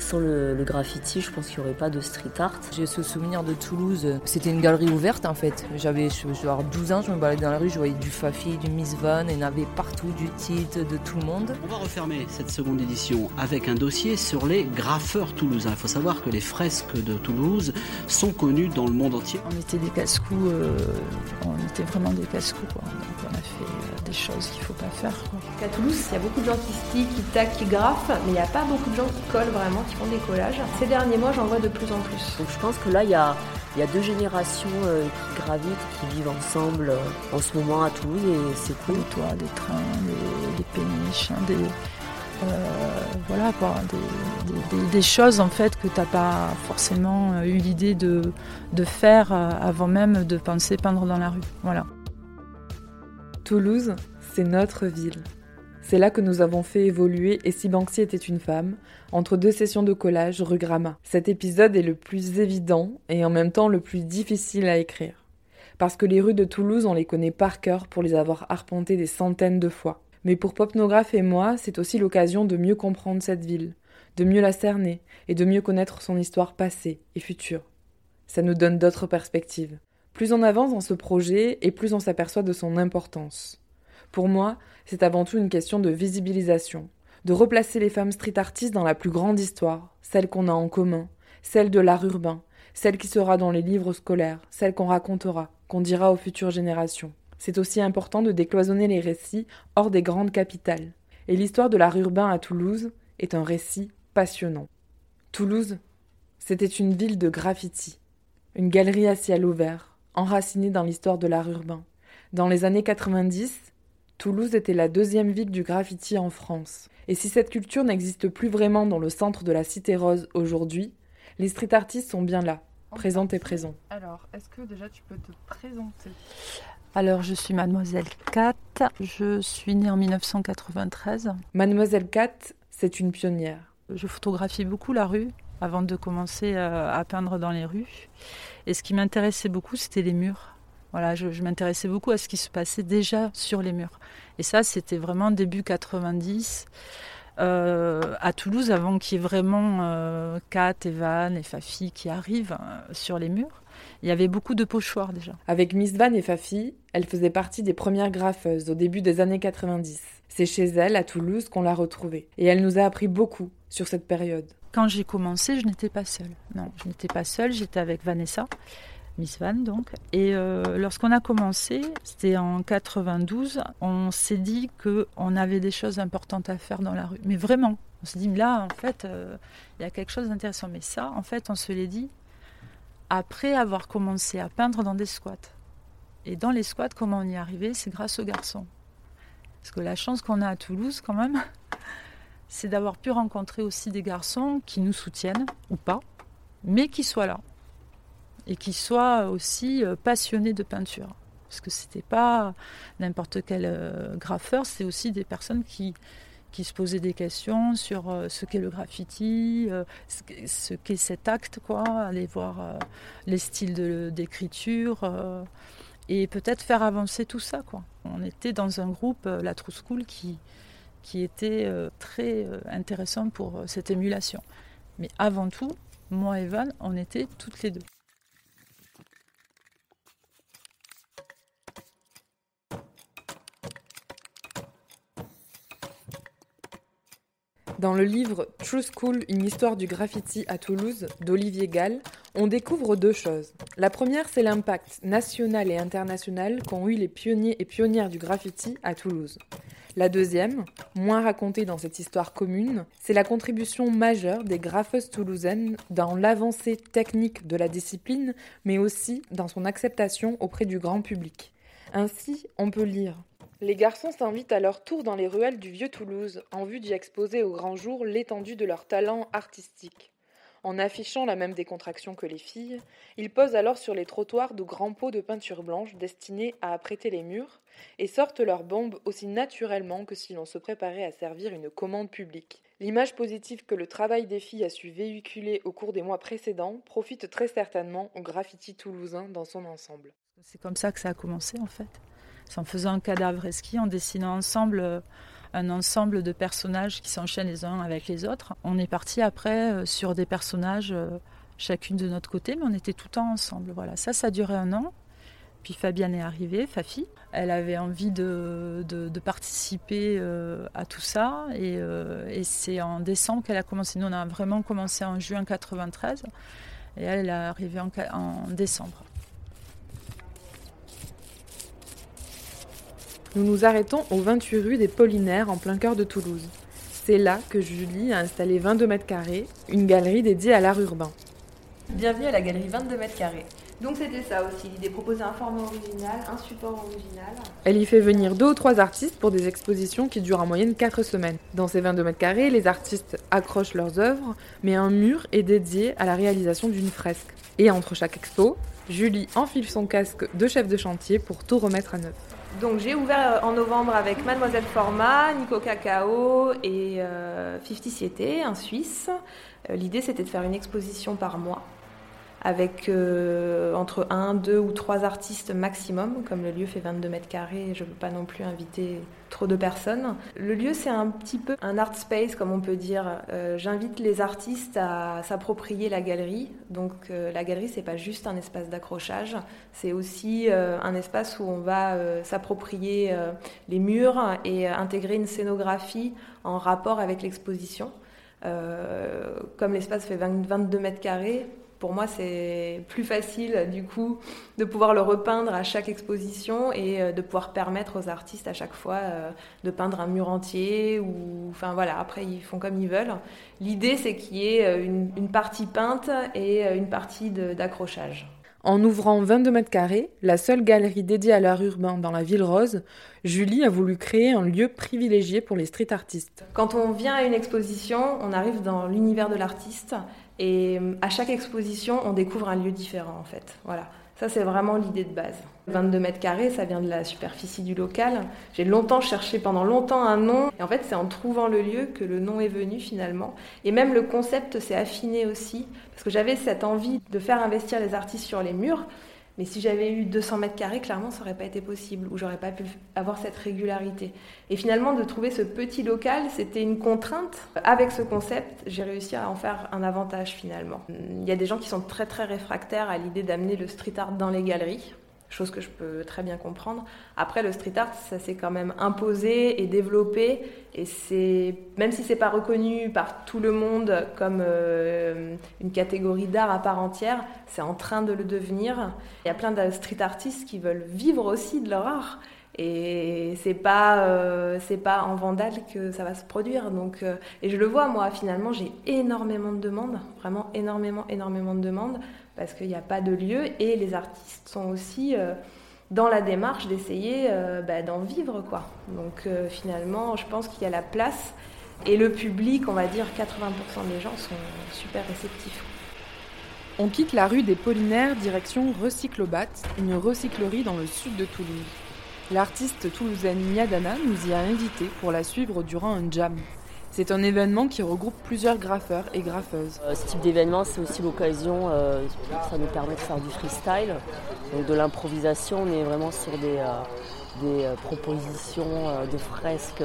Sans le, graffiti, je pense qu'il n'y aurait pas de street art. J'ai ce souvenir de Toulouse. C'était une galerie ouverte en fait. J'avais je, 12 ans, je me baladais dans la rue, je voyais du Fafi, du Miss Van, et il y en avait partout, du titre, de tout le monde. On va refermer cette seconde édition avec un dossier sur les graffeurs toulousains. Il faut savoir que les fresques de Toulouse sont connues dans le monde entier. On était des casse-coups, euh, on était vraiment des casse-coups. Donc on a fait euh, des choses qu'il ne faut pas faire. À Toulouse, il y a beaucoup de gens qui stylent, qui taquent, qui graffent, mais il n'y a pas beaucoup de gens qui collent vraiment, qui font des collages. Ces derniers mois, j'en vois de plus en plus. Donc je pense que là, il y a, il y a deux générations euh, qui gravitent, qui vivent ensemble euh, en ce moment à Toulouse et c'est cool. Des toits, des trains, des, péniches, hein, des, euh, voilà quoi, des, choses en fait que tu n'as pas forcément eu l'idée de, de faire avant même de penser peindre dans la rue. Voilà. Toulouse, c'est notre ville. C'est là que nous avons fait évoluer Et si Banksy était une femme, entre deux sessions de collage rue Gramma. Cet épisode est le plus évident et en même temps le plus difficile à écrire. Parce que les rues de Toulouse, on les connaît par cœur pour les avoir arpentées des centaines de fois. Mais pour Popnographe et moi, c'est aussi l'occasion de mieux comprendre cette ville, de mieux la cerner et de mieux connaître son histoire passée et future. Ça nous donne d'autres perspectives. Plus on avance dans ce projet et plus on s'aperçoit de son importance. Pour moi, c'est avant tout une question de visibilisation, de replacer les femmes street artistes dans la plus grande histoire, celle qu'on a en commun, celle de l'art urbain, celle qui sera dans les livres scolaires, celle qu'on racontera, qu'on dira aux futures générations. C'est aussi important de décloisonner les récits hors des grandes capitales. Et l'histoire de l'art urbain à Toulouse est un récit passionnant. Toulouse, c'était une ville de graffiti, une galerie à ciel ouvert, enracinée dans l'histoire de l'art urbain. Dans les années 90, Toulouse était la deuxième ville du graffiti en France. Et si cette culture n'existe plus vraiment dans le centre de la Cité Rose aujourd'hui, les street artistes sont bien là, présentes et présents. Alors, est-ce que déjà tu peux te présenter? Alors, je suis Mademoiselle Kat. Je suis née en 1993. Mademoiselle Kat, c'est une pionnière. Je photographie beaucoup la rue avant de commencer euh, à peindre dans les rues. Et ce qui m'intéressait beaucoup, c'était les murs. Voilà, je, m'intéressais beaucoup à ce qui se passait déjà sur les murs. Et ça, c'était vraiment début 90. Euh, à Toulouse, avant qu'il y ait vraiment euh, Kat, Evan et Fafi qui arrivent euh, sur les murs, il y avait beaucoup de pochoirs déjà. Avec Miss Van et Fafi, elle faisait partie des premières graffeuses au début des années 90. C'est chez elle, à Toulouse, qu'on l'a retrouvée. Et elle nous a appris beaucoup sur cette période. Quand j'ai commencé, je n'étais pas seule. Non, je n'étais pas seule, j'étais avec Vanessa. Miss Van donc. Et euh, lorsqu'on a commencé, c'était en 92, on s'est dit qu'on avait des choses importantes à faire dans la rue. Mais vraiment, on s'est dit là, en fait, euh, il y a quelque chose d'intéressant. Mais ça, en fait, on se l'est dit après avoir commencé à peindre dans des squats. Et dans les squats, comment on y est arrivé C'est grâce aux garçons. Parce que la chance qu'on a à Toulouse, quand même, c'est d'avoir pu rencontrer aussi des garçons qui nous soutiennent, ou pas, mais qui soient là et qui soient aussi euh, passionnés de peinture. Parce que c'était pas n'importe quel euh, graffeur, c'est aussi des personnes qui, qui se posaient des questions sur euh, ce qu'est le graffiti, ce qu'est cet acte, quoi, aller voir les styles d'écriture et peut-être faire avancer tout ça, quoi. On était dans un groupe, la True School, qui, qui était très intéressant pour cette émulation. Mais avant tout, moi et Van, on était toutes les deux. Dans le livre True School, une histoire du graffiti à Toulouse d'Olivier Gall, on découvre deux choses. La première, c'est l'impact national et international qu'ont eu les pionniers et pionnières du graffiti à Toulouse. La deuxième, moins racontée dans cette histoire commune, c'est la contribution majeure des graffeuses toulousaines dans l'avancée technique de la discipline, mais aussi dans son acceptation auprès du grand public. Ainsi, on peut lire les garçons s'invitent à leur tour dans les ruelles du vieux Toulouse en vue d'y exposer au grand jour l'étendue de leur talent artistique. En affichant la même décontraction que les filles, ils posent alors sur les trottoirs de grands pots de peinture blanche destinés à apprêter les murs et sortent leurs bombes aussi naturellement que si l'on se préparait à servir une commande publique. L'image positive que le travail des filles a su véhiculer au cours des mois précédents profite très certainement au graffiti toulousain dans son ensemble. C'est comme ça que ça a commencé en fait. En faisant un cadavre ski, en dessinant ensemble euh, un ensemble de personnages qui s'enchaînent les uns avec les autres. On est parti après sur des personnages chacune de notre côté, mais on était tout le temps ensemble. Voilà, ça, ça a duré un an. Puis Fabienne est arrivée, Fafi. Elle avait envie de, participer euh, à tout ça. Et, euh, c'est en décembre qu'elle a commencé. Nous, on a vraiment commencé en juin 93. Et elle, elle est arrivée en décembre. Nous nous arrêtons au 28 rue des Paulinaires, en plein cœur de Toulouse. C'est là que Julie a installé 22 mètres carrés, une galerie dédiée à l'art urbain. Bienvenue à la galerie 22 mètres carrés. Donc c'était ça aussi, l'idée proposer un format original, un support original. Elle y fait venir deux ou trois artistes pour des expositions qui durent en moyenne 4 semaines. Dans ces 22 mètres carrés, les artistes accrochent leurs œuvres, mais un mur est dédié à la réalisation d'une fresque. Et entre chaque expo, Julie enfile son casque de chef de chantier pour tout remettre à neuf. Donc j'ai ouvert en novembre avec Mademoiselle Format, Nico Cacao et euh, Fifty Siete, un Suisse. Euh, l'idée c'était de faire une exposition par mois avec euh, entre un, deux ou trois artistes maximum. Comme le lieu fait 22 mètres carrés, je ne peux pas non plus inviter trop de personnes. Le lieu, c'est un petit peu un art space, comme on peut dire. Euh, j'invite les artistes à s'approprier la galerie. Donc euh, la galerie, c'est pas juste un espace d'accrochage, c'est aussi un espace où on va s'approprier les murs et intégrer une scénographie en rapport avec l'exposition. comme l'espace fait 22 mètres carrés, pour moi, c'est plus facile du coup de pouvoir le repeindre à chaque exposition et euh, de pouvoir permettre aux artistes à chaque fois euh, de peindre un mur entier ou enfin voilà. Après, ils font comme ils veulent. L'idée, c'est qu'il y ait euh, une, partie peinte et une partie d'accrochage. En ouvrant 22 mètres carrés, la seule galerie dédiée à l'art urbain dans la ville rose, Julie a voulu créer un lieu privilégié pour les street artistes. Quand on vient à une exposition, on arrive dans l'univers de l'artiste et euh, à chaque exposition, on découvre un lieu différent en fait. Voilà. Ça, c'est vraiment l'idée de base. 22 mètres carrés, ça vient de la superficie du local. J'ai longtemps cherché, pendant longtemps, un nom. Et en fait, c'est en trouvant le lieu que le nom est venu finalement. Et même le concept s'est affiné aussi. Parce que j'avais cette envie de faire investir les artistes sur les murs. Mais si j'avais eu 200 mètres carrés, clairement, ça n'aurait pas été possible, ou j'aurais pas pu avoir cette régularité. Et finalement, de trouver ce petit local, c'était une contrainte. Avec ce concept, j'ai réussi à en faire un avantage finalement. Il y a des gens qui sont très très réfractaires à l'idée d'amener le street art dans les galeries chose que je peux très bien comprendre. Après, le street art, ça s'est quand même imposé et développé, et c'est même si c'est pas reconnu par tout le monde comme euh, une catégorie d'art à part entière, c'est en train de le devenir. Il y a plein de street artistes qui veulent vivre aussi de leur art. Et c'est pas euh, c'est pas en vandale que ça va se produire. Donc euh, et je le vois moi finalement j'ai énormément de demandes, vraiment énormément énormément de demandes parce qu'il n'y a pas de lieu et les artistes sont aussi euh, dans la démarche d'essayer bah, d'en vivre quoi. Donc finalement je pense qu'il y a la place et le public, on va dire 80% des gens sont super réceptifs. On quitte la rue des Polinaires direction Recyclobat, une recyclerie dans le sud de Toulouse. L'artiste toulousaine Miadana nous y a invités pour la suivre durant un jam. C'est un événement qui regroupe plusieurs graffeurs et graffeuses. Euh, ce type d'événement, c'est aussi l'occasion, euh, ça nous permet de faire du freestyle, donc de l'improvisation. On est vraiment sur des, euh, propositions de fresques.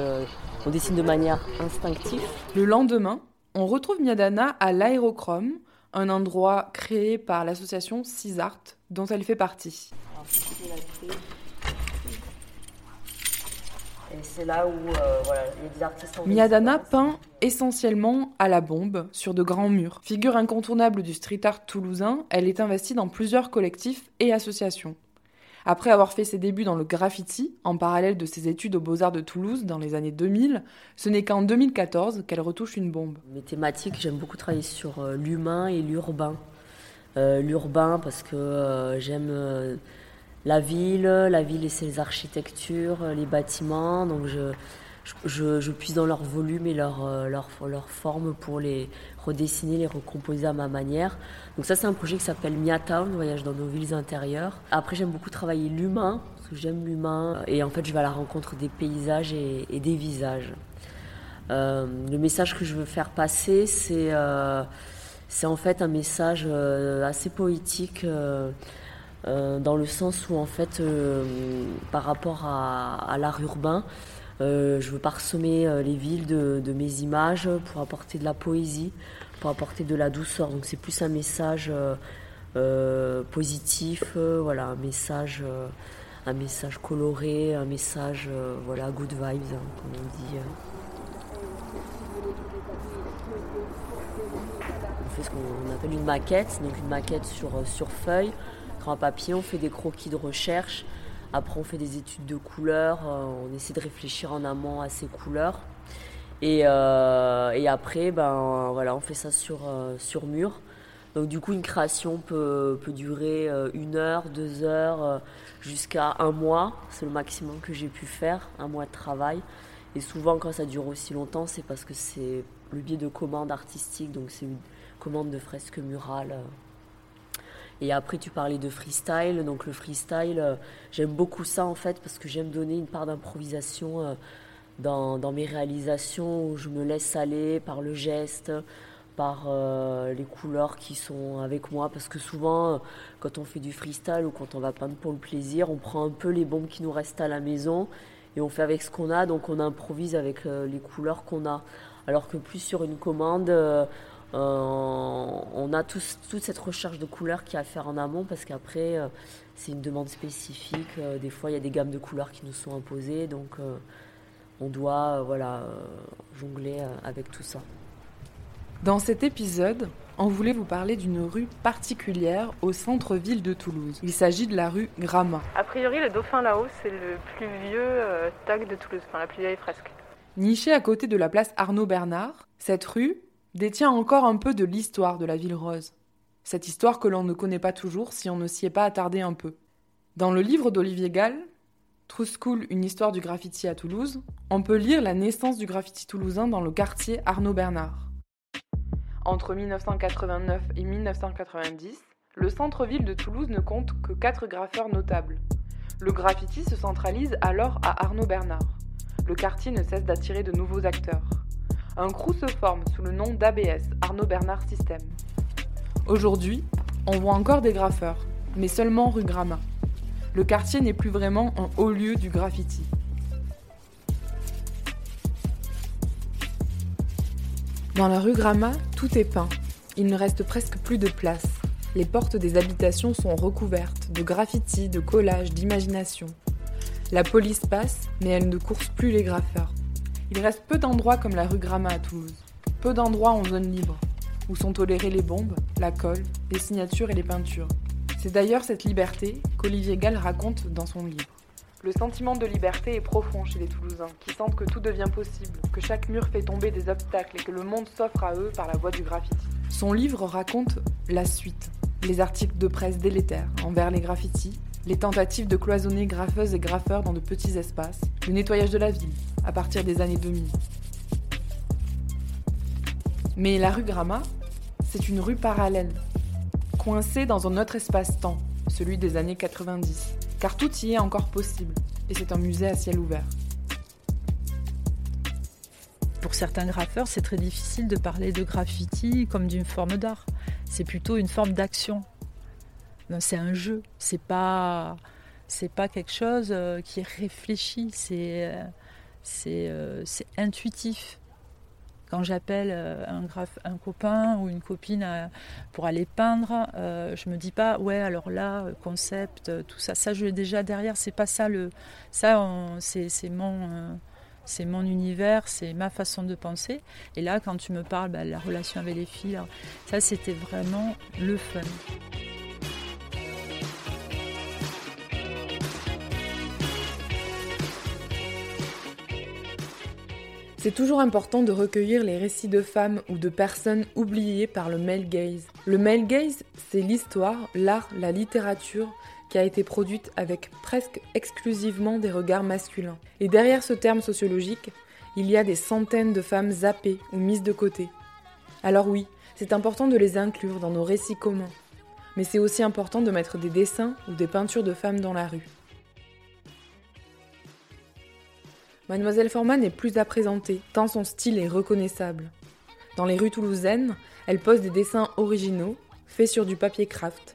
on dessine de manière instinctive. Le lendemain, on retrouve Miadana à l'Aérochrome, un endroit créé par l'association Cisart, dont elle fait partie c'est là où euh, il y a des artistes. Miadana peint essentiellement à la bombe sur de grands murs. Figure incontournable du street art toulousain, elle est investie dans plusieurs collectifs et associations. Après avoir fait ses débuts dans le graffiti, en parallèle de ses études aux Beaux-Arts de Toulouse dans les années 2000, ce n'est qu'en 2014 qu'elle retouche une bombe. Mes thématiques, j'aime beaucoup travailler sur euh, l'humain et l'urbain. Euh, l'urbain parce que j'aime la ville, la ville et ses architectures, les bâtiments. Donc je, je, je puise dans leur volume et leur, euh, leur, leur, forme pour les redessiner, les recomposer à ma manière. Donc ça c'est un projet qui s'appelle Mia Town, voyage dans nos villes intérieures. Après j'aime beaucoup travailler l'humain, parce que j'aime l'humain. Et en fait je vais à la rencontre des paysages et, des visages. Euh, le message que je veux faire passer, c'est euh, c'est en fait un message assez poétique. Euh, dans le sens où en fait, euh, par rapport à, l'art urbain, je veux parsemer les villes de, mes images pour apporter de la poésie, pour apporter de la douceur. Donc c'est plus un message positif, voilà, un message un message coloré, un message, voilà, good vibes, hein, comme on dit. ce qu'on appelle une maquette, donc une maquette sur, euh, sur feuille, papier, on fait des croquis de recherche, après on fait des études de couleurs, euh, on essaie de réfléchir en amont à ces couleurs. Et, euh, après, ben, voilà, on fait ça sur, sur mur. Donc du coup, une création peut, durer une heure, deux heures, jusqu'à un mois. C'est le maximum que j'ai pu faire, un mois de travail. Et souvent, quand ça dure aussi longtemps, c'est parce que c'est le biais de commandes artistiques. Donc c'est commande de fresques murales. Et après, tu parlais de freestyle. Donc, le freestyle, euh, j'aime beaucoup ça en fait parce que j'aime donner une part d'improvisation euh, dans, mes réalisations où je me laisse aller par le geste, par euh, les couleurs qui sont avec moi. Parce que souvent, quand on fait du freestyle ou quand on va peindre pour le plaisir, on prend un peu les bombes qui nous restent à la maison et on fait avec ce qu'on a. Donc, on improvise avec les couleurs qu'on a. Alors que plus sur une commande, euh, on a toute cette recherche de couleurs qui a à faire en amont parce qu'après, euh, c'est une demande spécifique. Euh, des fois, il y a des gammes de couleurs qui nous sont imposées, donc on doit voilà, jongler avec tout ça. Dans cet épisode, on voulait vous parler d'une rue particulière au centre-ville de Toulouse. Il s'agit de la rue Gramma. A priori, le dauphin là-haut, c'est le plus vieux tag de Toulouse, enfin la plus vieille fresque. Nichée à côté de la place Arnaud Bernard, cette rue, détient encore un peu de l'histoire de la ville rose. Cette histoire que l'on ne connaît pas toujours si on ne s'y est pas attardé un peu. Dans le livre d'Olivier Gall, True une histoire du graffiti à Toulouse, on peut lire la naissance du graffiti toulousain dans le quartier Arnaud Bernard. Entre 1989 et 1990, le centre-ville de Toulouse ne compte que quatre graffeurs notables. Le graffiti se centralise alors à Arnaud Bernard. Le quartier ne cesse d'attirer de nouveaux acteurs un crew se forme sous le nom d'ABS, Arnaud Bernard System. Aujourd'hui, on voit encore des graffeurs, mais seulement rue Gramma. Le quartier n'est plus vraiment un haut lieu du graffiti. Dans la rue Gramma, tout est peint. Il ne reste presque plus de place. Les portes des habitations sont recouvertes de graffiti, de collages, d'imagination. La police passe, mais elle ne course plus les graffeurs. Il reste peu d'endroits comme la rue Gramma à Toulouse, peu d'endroits en zone libre, où sont tolérées les bombes, la colle, les signatures et les peintures. C'est d'ailleurs cette liberté qu'Olivier Gall raconte dans son livre. Le sentiment de liberté est profond chez les Toulousains, qui sentent que tout devient possible, que chaque mur fait tomber des obstacles et que le monde s'offre à eux par la voie du graffiti. Son livre raconte la suite, les articles de presse délétères envers les graffitis, les tentatives de cloisonner graffeuses et graffeurs dans de petits espaces, le nettoyage de la ville, à partir des années 2000. Mais la rue Gramma, c'est une rue parallèle, coincée dans un autre espace-temps, celui des années 90, car tout y est encore possible, et c'est un musée à ciel ouvert. Pour certains graffeurs, c'est très difficile de parler de graffiti comme d'une forme d'art. C'est plutôt une forme d'action, c'est un jeu, c'est pas c'est pas quelque chose euh, qui est réfléchi, c'est euh, euh, c'est intuitif. Quand j'appelle un, copain ou une copine pour aller peindre, je me dis pas ouais alors là concept tout ça ça je l'ai déjà derrière c'est pas ça le ça c'est mon c'est mon univers, c'est ma façon de penser. Et là, quand tu me parles bah, la relation avec les filles, ça c'était vraiment le fun. C'est toujours important de recueillir les récits de femmes ou de personnes oubliées par le male gaze. Le male gaze, c'est l'histoire, l'art, la littérature qui a été produite avec presque exclusivement des regards masculins. Et derrière ce terme sociologique, il y a des centaines de femmes zappées ou mises de côté. Alors oui, c'est important de les inclure dans nos récits communs. Mais c'est aussi important de mettre des dessins ou des peintures de femmes dans la rue. Mademoiselle Forman n'est plus à présenter, tant son style est reconnaissable. Dans les rues toulousaines, elle pose des dessins originaux, faits sur du papier craft,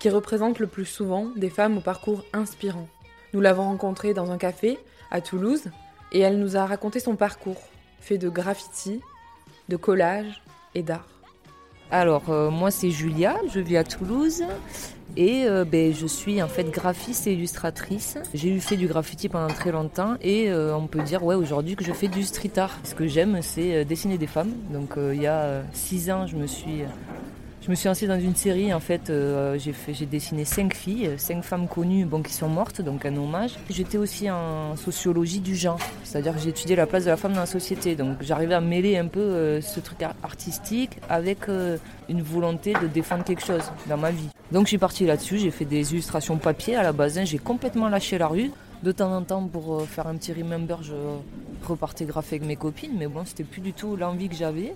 qui représentent le plus souvent des femmes au parcours inspirant. Nous l'avons rencontrée dans un café, à Toulouse, et elle nous a raconté son parcours, fait de graffiti, de collage et d'art. Alors, euh, moi, c'est Julia, je vis à Toulouse et euh, ben, je suis en fait graphiste et illustratrice. J'ai eu fait du graffiti pendant très longtemps et euh, on peut dire ouais, aujourd'hui que je fais du street art. Ce que j'aime, c'est dessiner des femmes. Donc, il y a six ans, je me suis je me suis lancée dans une série, en fait, euh, j'ai, fait, j'ai dessiné cinq filles, cinq femmes connues bon, qui sont mortes, donc un hommage. J'étais aussi en sociologie du genre, c'est-à-dire que j'ai étudié la place de la femme dans la société. Donc j'arrivais à mêler un peu euh, ce truc artistique avec euh, une volonté de défendre quelque chose dans ma vie. Donc je suis partie là-dessus, j'ai fait des illustrations papier à la base, hein. j'ai complètement lâché la rue. De temps en temps, pour faire un petit remember, je repartais graffer avec mes copines, mais bon, c'était plus du tout l'envie que j'avais.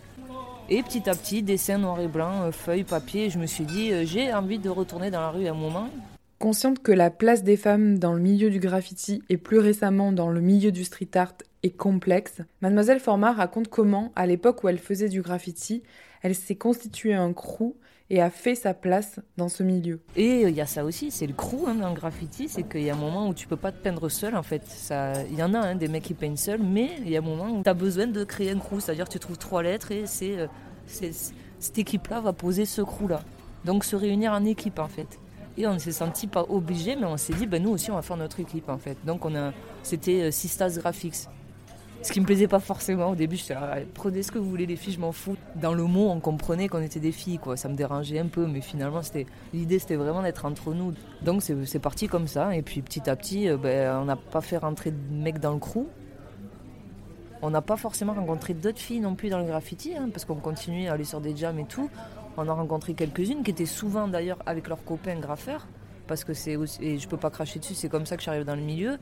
Et petit à petit, dessin noir et blanc, euh, feuilles, papier, je me suis dit, euh, j'ai envie de retourner dans la rue à un moment. Consciente que la place des femmes dans le milieu du graffiti et plus récemment dans le milieu du street art est complexe, Mademoiselle Format raconte comment, à l'époque où elle faisait du graffiti, elle s'est constituée un crew et a fait sa place dans ce milieu. Et il y a ça aussi, c'est le crew hein, dans le graffiti, c'est qu'il y a un moment où tu peux pas te peindre seul en fait. Il y en a hein, des mecs qui peignent seuls, mais il y a un moment où tu as besoin de créer un crew, c'est-à-dire tu trouves trois lettres et c'est, euh, cette équipe-là va poser ce crew-là. Donc se réunir en équipe en fait. Et on ne s'est senti pas obligé, mais on s'est dit, ben nous aussi on va faire notre équipe en fait. Donc c'était euh, Sistas Graphics. Ce qui me plaisait pas forcément au début, j'étais là, prenez ce que vous voulez les filles, je m'en fous. Dans le mot, on comprenait qu'on était des filles, quoi. Ça me dérangeait un peu, mais finalement, c'était l'idée, c'était vraiment d'être entre nous. Donc c'est parti comme ça, et puis petit à petit, euh, ben, on n'a pas fait rentrer de mecs dans le crew. On n'a pas forcément rencontré d'autres filles non plus dans le graffiti, hein, parce qu'on continuait à aller sur des jams et tout. On a rencontré quelques-unes qui étaient souvent d'ailleurs avec leurs copains graffeurs, parce que c'est et je peux pas cracher dessus, c'est comme ça que j'arrive dans le milieu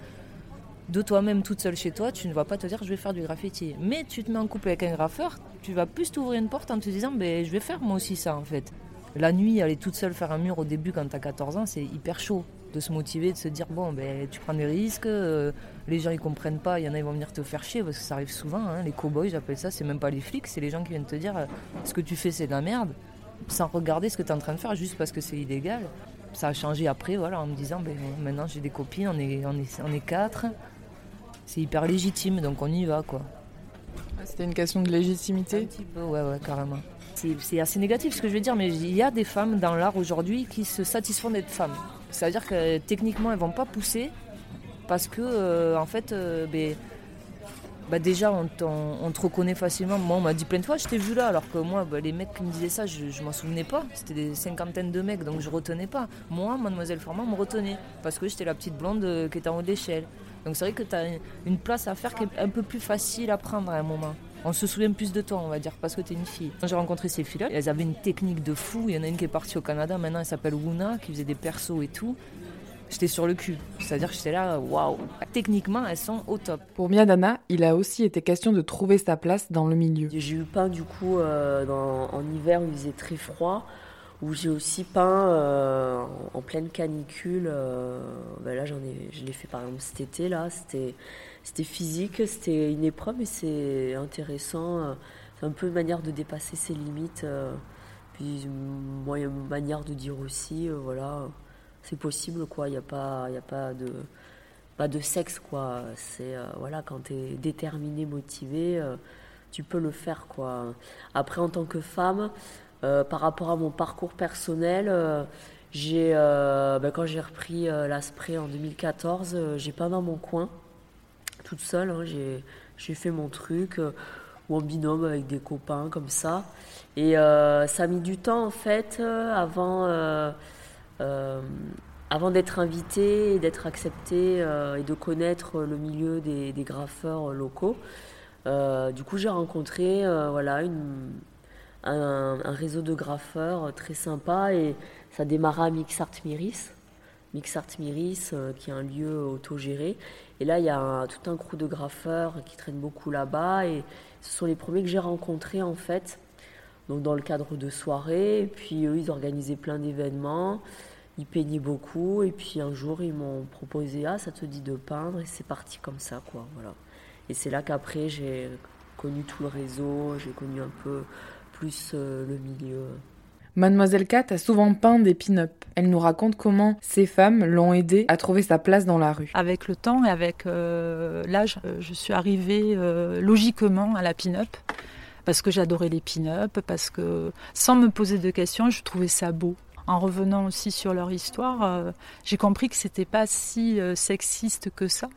de toi-même toute seule chez toi, tu ne vas pas te dire je vais faire du graffiti. Mais tu te mets en couple avec un graffeur, tu vas plus t'ouvrir une porte en te disant ben, je vais faire moi aussi ça en fait. La nuit, aller toute seule faire un mur au début quand tu as 14 ans, c'est hyper chaud de se motiver, de se dire bon ben tu prends des risques, euh, les gens ils comprennent pas, il y en a ils vont venir te faire chier parce que ça arrive souvent, hein, les cowboys j'appelle ça, c'est même pas les flics, c'est les gens qui viennent te dire euh, ce que tu fais c'est de la merde, sans regarder ce que tu es en train de faire juste parce que c'est illégal. Ça a changé après voilà en me disant ben, maintenant j'ai des copines, on est, on est, on est quatre, c'est hyper légitime, donc on y va, quoi. C'était une question de légitimité Un petit peu, ouais, ouais, carrément. C'est assez négatif ce que je veux dire, mais il y a des femmes dans l'art aujourd'hui qui se satisfont d'être femmes. C'est-à-dire que techniquement, elles vont pas pousser parce que, euh, en fait, euh, ben, bah déjà on, te reconnaît facilement. Moi on m'a dit plein de fois je t'ai vu là alors que moi bah, les mecs qui me disaient ça je, je m'en souvenais pas. C'était des cinquantaines de mecs donc je retenais pas. Moi mademoiselle Formand me retenait parce que j'étais la petite blonde euh, qui était en haut de l'échelle. Donc c'est vrai que tu as une place à faire qui est un peu plus facile à prendre à un moment. On se souvient plus de toi, on va dire, parce que tu es une fille. Quand j'ai rencontré ces filles-là, elles avaient une technique de fou. Il y en a une qui est partie au Canada, maintenant elle s'appelle Wuna, qui faisait des persos et tout. J'étais sur le cul. C'est-à-dire que j'étais là, waouh. Techniquement, elles sont au top. Pour Miadana, il a aussi été question de trouver sa place dans le milieu. J'ai eu peint du coup euh, en hiver où il faisait très froid où j'ai aussi peint euh, en pleine canicule. Euh, ben là, j'en ai, je l'ai fait par exemple cet été là. C'était, c'était physique, c'était une épreuve, mais c'est intéressant. Euh, c'est un peu une manière de dépasser ses limites. puis une manière de dire aussi, voilà, c'est possible quoi. Il n'y a pas, il a pas de, pas de sexe quoi. C'est voilà, quand tu es déterminé, motivé, tu peux le faire quoi. Après, en tant que femme. Euh, par rapport à mon parcours personnel, euh, j'ai, euh, ben, quand j'ai repris l'Aspray en 2014, j'ai peint dans mon coin, toute seule. Hein, j'ai, fait mon truc, ou en binôme avec des copains comme ça. Et ça a mis du temps en fait avant, d'être invité d'être accepté et de connaître le milieu des, des graffeurs locaux. du coup, j'ai rencontré voilà, une, un, réseau de graffeurs très sympa et ça démarra à Mixart Miris. Mixart Miris, euh, qui est un lieu autogéré. Et là, il y a tout un crew de graffeurs qui traînent beaucoup là-bas et ce sont les premiers que j'ai rencontrés en fait. Donc dans le cadre de soirées, puis eux, ils organisaient plein d'événements, ils peignaient beaucoup, et puis un jour, ils m'ont proposé, ah, ça te dit de peindre, et c'est parti comme ça, quoi, voilà. Et c'est là qu'après, j'ai connu tout le réseau, j'ai connu un peu plus euh, le milieu. Mademoiselle Kat a souvent peint des pin-up. Elle nous raconte comment ces femmes l'ont aidée à trouver sa place dans la rue. Avec le temps et avec euh, l'âge, euh, je suis arrivée euh, logiquement à la pin-up parce que j'adorais les pin-up, parce que sans me poser de questions, je trouvais ça beau. En revenant aussi sur leur histoire, j'ai compris que c'était pas si sexiste que ça.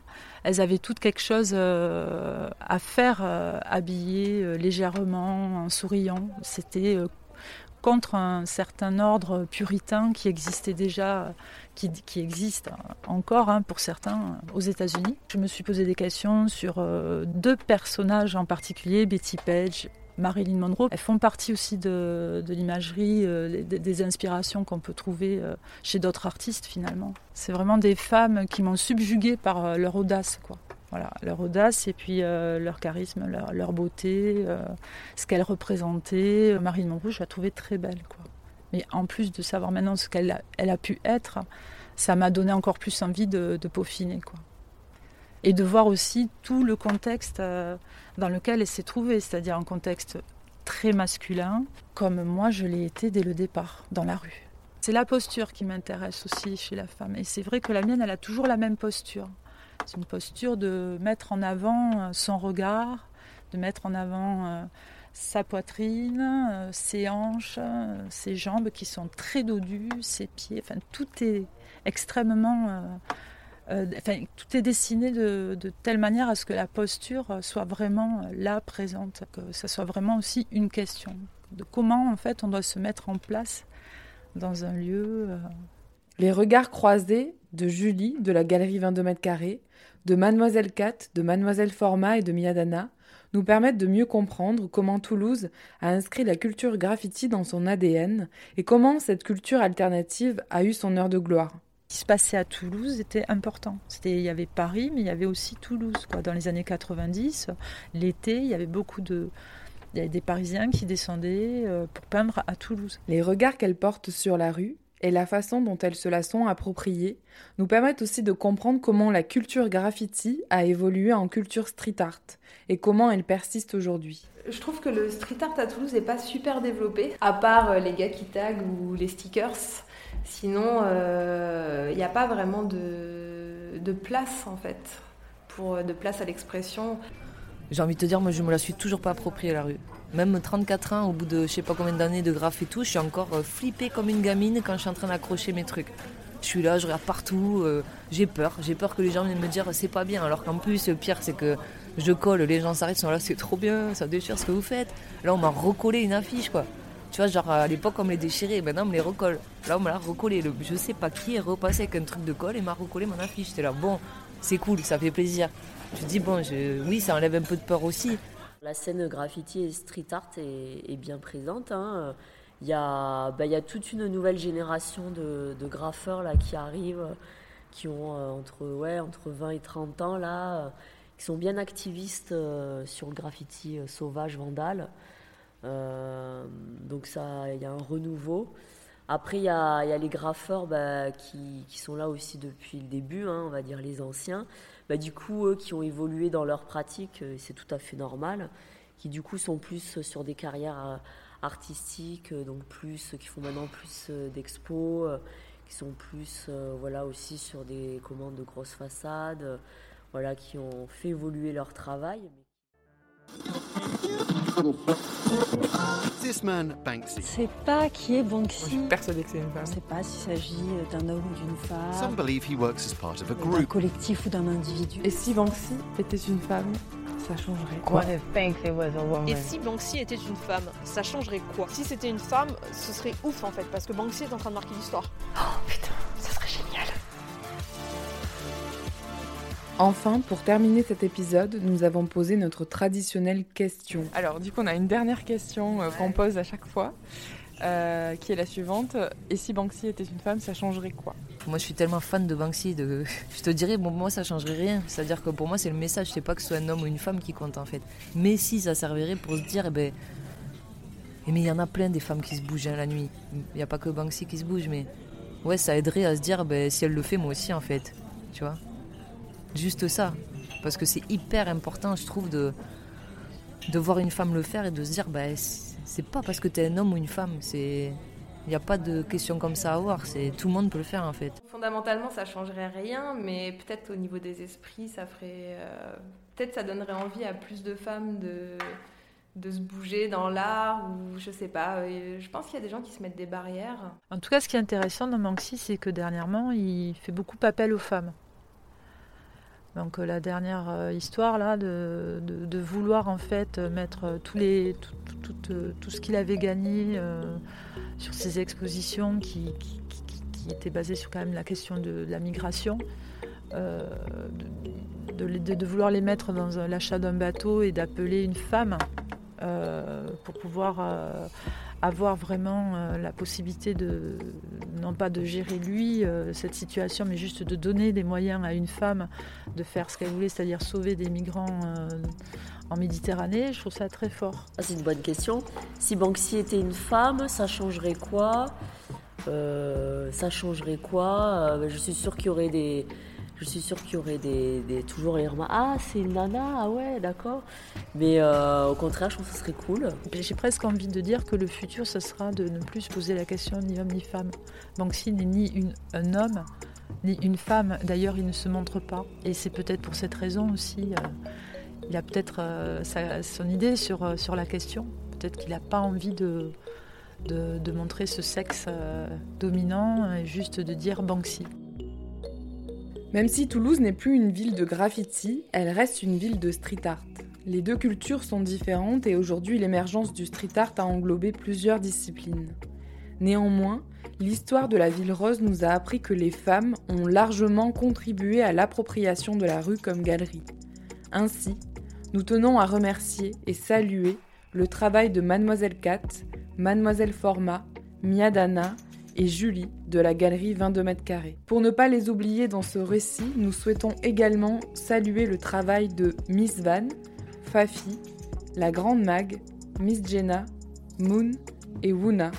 Elles avaient toutes quelque chose à faire, habillées légèrement, en souriant. C'était contre un certain ordre puritain qui existait déjà, qui, existe encore hein, pour certains aux États-Unis. Je me suis posé des questions sur euh, deux personnages en particulier, Betty Page Marilyn Monroe. Elles font partie aussi de, l'imagerie, euh, des, inspirations qu'on peut trouver euh, chez d'autres artistes finalement. C'est vraiment des femmes qui m'ont subjuguée par leur audace. Quoi. Voilà, leur audace et puis euh, leur charisme, leur, beauté, euh, ce qu'elle représentait. Marine Monroe, je la trouvais très belle. Quoi. Mais en plus de savoir maintenant ce qu'elle a, pu être, ça m'a donné encore plus envie de, peaufiner. Quoi. Et de voir aussi tout le contexte euh, dans lequel elle s'est trouvée, c'est-à-dire un contexte très masculin, comme moi je l'ai été dès le départ, dans la rue. C'est la posture qui m'intéresse aussi chez la femme. Et c'est vrai que la mienne, elle a toujours la même posture. C'est une posture de mettre en avant euh, son regard, de mettre en avant euh, sa poitrine, ses hanches, ses jambes qui sont très dodues, ses pieds, enfin tout est extrêmement... enfin, tout est dessiné de, telle manière à ce que la posture soit vraiment là, présente, que ça soit vraiment aussi une question de comment en fait on doit se mettre en place dans un lieu. Les regards croisés de Julie de la galerie 22 mètres carrés, de Mademoiselle Cat, de Mademoiselle Forma et de Miadana nous permettent de mieux comprendre comment Toulouse a inscrit la culture graffiti dans son ADN et comment cette culture alternative a eu son heure de gloire. Ce qui se passait à Toulouse était important. C'était, il y avait Paris, mais il y avait aussi Toulouse. Quoi. Dans les années 90, l'été, il y avait beaucoup de, il y avait des Parisiens qui descendaient euh, pour peindre à Toulouse. Les regards qu'elle porte sur la rue et la façon dont elles se la sont appropriées nous permettent aussi de comprendre comment la culture graffiti a évolué en culture street art et comment elle persiste aujourd'hui. Je trouve que le street art à Toulouse n'est pas super développé, à part euh, les gars qui taguent ou les stickers. Sinon, il euh, n'y a pas vraiment de, de, place en fait, pour, de place à l'expression. J'ai envie de te dire, moi je me la suis toujours pas appropriée la rue. Même 34 ans, au bout de je sais pas combien d'années de graphe et tout, je suis encore euh, flippée comme une gamine quand je suis en train d'accrocher mes trucs. Je suis là, je regarde partout, euh, j'ai peur. J'ai peur que les gens viennent me dire c'est pas bien. Alors qu'en plus, le pire, c'est que je colle, les gens s'arrêtent, sont là, c'est trop bien, ça déchire ce que vous faites. Là, on m'a recollé une affiche, quoi. Tu vois, genre à l'époque, on me les déchirait, maintenant on me les recolle. Là, on m'a recollé. Le, je sais pas qui est repassé avec un truc de colle et m'a recollé mon affiche. J'étais là, bon, c'est cool, ça fait plaisir. Je dis, bon, oui, ça enlève un peu de peur aussi. La scène graffiti et street art est, bien présente. Hein. Il, y a, bah, il y a toute une nouvelle génération de, graffeurs là, qui arrivent, qui ont euh, entre, ouais, entre 20 et 30 ans, là, qui sont bien activistes euh, sur le graffiti euh, sauvage, vandale. Donc ça, il y a un renouveau. Après, il y a, les graffeurs bah, qui, sont là aussi depuis le début, hein, on va dire les anciens. Bah, du coup, eux qui ont évolué dans leur pratique, euh, c'est tout à fait normal, qui du coup sont plus sur des carrières euh, artistiques, euh, donc plus, qui font maintenant plus d'expos, qui sont plus, voilà, aussi sur des commandes de grosses façades, voilà, qui ont fait évoluer leur travail. Banksy. C'est pas qui est Banksy. Je suis persuadé que c'est une femme. On ne sait pas s'il s'agit d'un homme ou d'une femme. Some believe he works as part of a group. D'un collectif ou d'un individu. Et si Banksy était une femme, ça changerait quoi Et si Banksy était une femme, ça changerait quoi? Si c'était une femme, ce serait ouf en fait, parce que Banksy est en train de marquer l'histoire. Oh putain, Enfin, pour terminer cet épisode, nous avons posé notre traditionnelle question. Alors, du coup, on a une dernière question euh, qu'on pose à chaque fois, euh, qui est la suivante. Et si Banksy était une femme, ça changerait quoi? Moi, je suis tellement fan de Banksy, de... je te dirais, bon, moi, ça changerait rien. C'est-à-dire que pour moi, c'est le message, c'est pas que ce soit un homme ou une femme qui compte, en fait. Mais si, ça servirait pour se dire, eh ben... Eh, mais il y en a plein des femmes qui se bougent hein, la nuit. Il n'y a pas que Banksy qui se bouge, mais... Ouais, ça aiderait à se dire, ben, si elle le fait, moi aussi, en fait. Tu vois? Juste ça. Parce que c'est hyper important, je trouve, de, de voir une femme le faire et de se dire, bah, c'est pas parce que tu es un homme ou une femme, c'est Il n'y a pas de question comme ça à avoir, c'est tout le monde peut le faire en fait. Fondamentalement, ça changerait rien, mais peut-être au niveau des esprits, ça ferait, euh, peut-être ça donnerait envie à plus de femmes de de se bouger dans l'art ou je sais pas. Je pense qu'il y a des gens qui se mettent des barrières. En tout cas, ce qui est intéressant dans Manxi, c'est que dernièrement, il fait beaucoup appel aux femmes. Donc euh, la dernière euh, histoire là de, vouloir en fait mettre tous les, tout, ce qu'il avait gagné sur ses expositions qui, étaient basées sur quand même la question de, la migration, de, vouloir les mettre dans l'achat d'un bateau et d'appeler une femme euh, pour pouvoir euh, avoir vraiment euh, la possibilité de, non pas de gérer lui cette situation, mais juste de donner des moyens à une femme de faire ce qu'elle voulait, c'est-à-dire sauver des migrants en Méditerranée, je trouve ça très fort. C'est une bonne question. Si Banksy était une femme, ça changerait quoi? Ça changerait quoi? Je suis sûre qu'il y aurait des je suis sûre qu'il y aurait des, toujours les remarques. Ah, c'est une nana, ah ouais, d'accord. Mais euh, au contraire, je trouve que ce serait cool. J'ai presque envie de dire que le futur, ce sera de ne plus se poser la question ni homme ni femme. Banksy n'est ni une, un homme, ni une femme. D'ailleurs, il ne se montre pas. Et c'est peut-être pour cette raison aussi. Euh, il a peut-être euh, son idée sur, sur la question. Peut-être qu'il n'a pas envie de, de, de, montrer ce sexe dominant, juste de dire Banksy. Même si Toulouse n'est plus une ville de graffiti, elle reste une ville de street art. Les deux cultures sont différentes et aujourd'hui l'émergence du street art a englobé plusieurs disciplines. Néanmoins, l'histoire de la ville rose nous a appris que les femmes ont largement contribué à l'appropriation de la rue comme galerie. Ainsi, nous tenons à remercier et saluer le travail de Mademoiselle Cat, Mademoiselle Forma, Miadana et Julie de la galerie 22 mètres carrés. Pour ne pas les oublier dans ce récit, nous souhaitons également saluer le travail de Miss Van, Fafi, la Grande Mag, Miss Jenna, Moon et Wuna,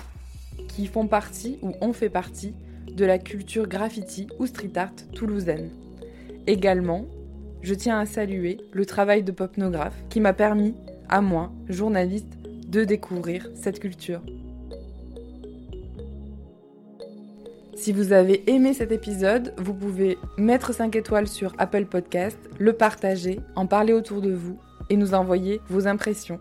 qui font partie ou ont fait partie de la culture graffiti ou street art toulousaine. Également, je tiens à saluer le travail de Popnographe qui m'a permis, à moi, journaliste, de découvrir cette culture. Si vous avez aimé cet épisode, vous pouvez mettre 5 étoiles sur Apple Podcast, le partager, en parler autour de vous et nous envoyer vos impressions.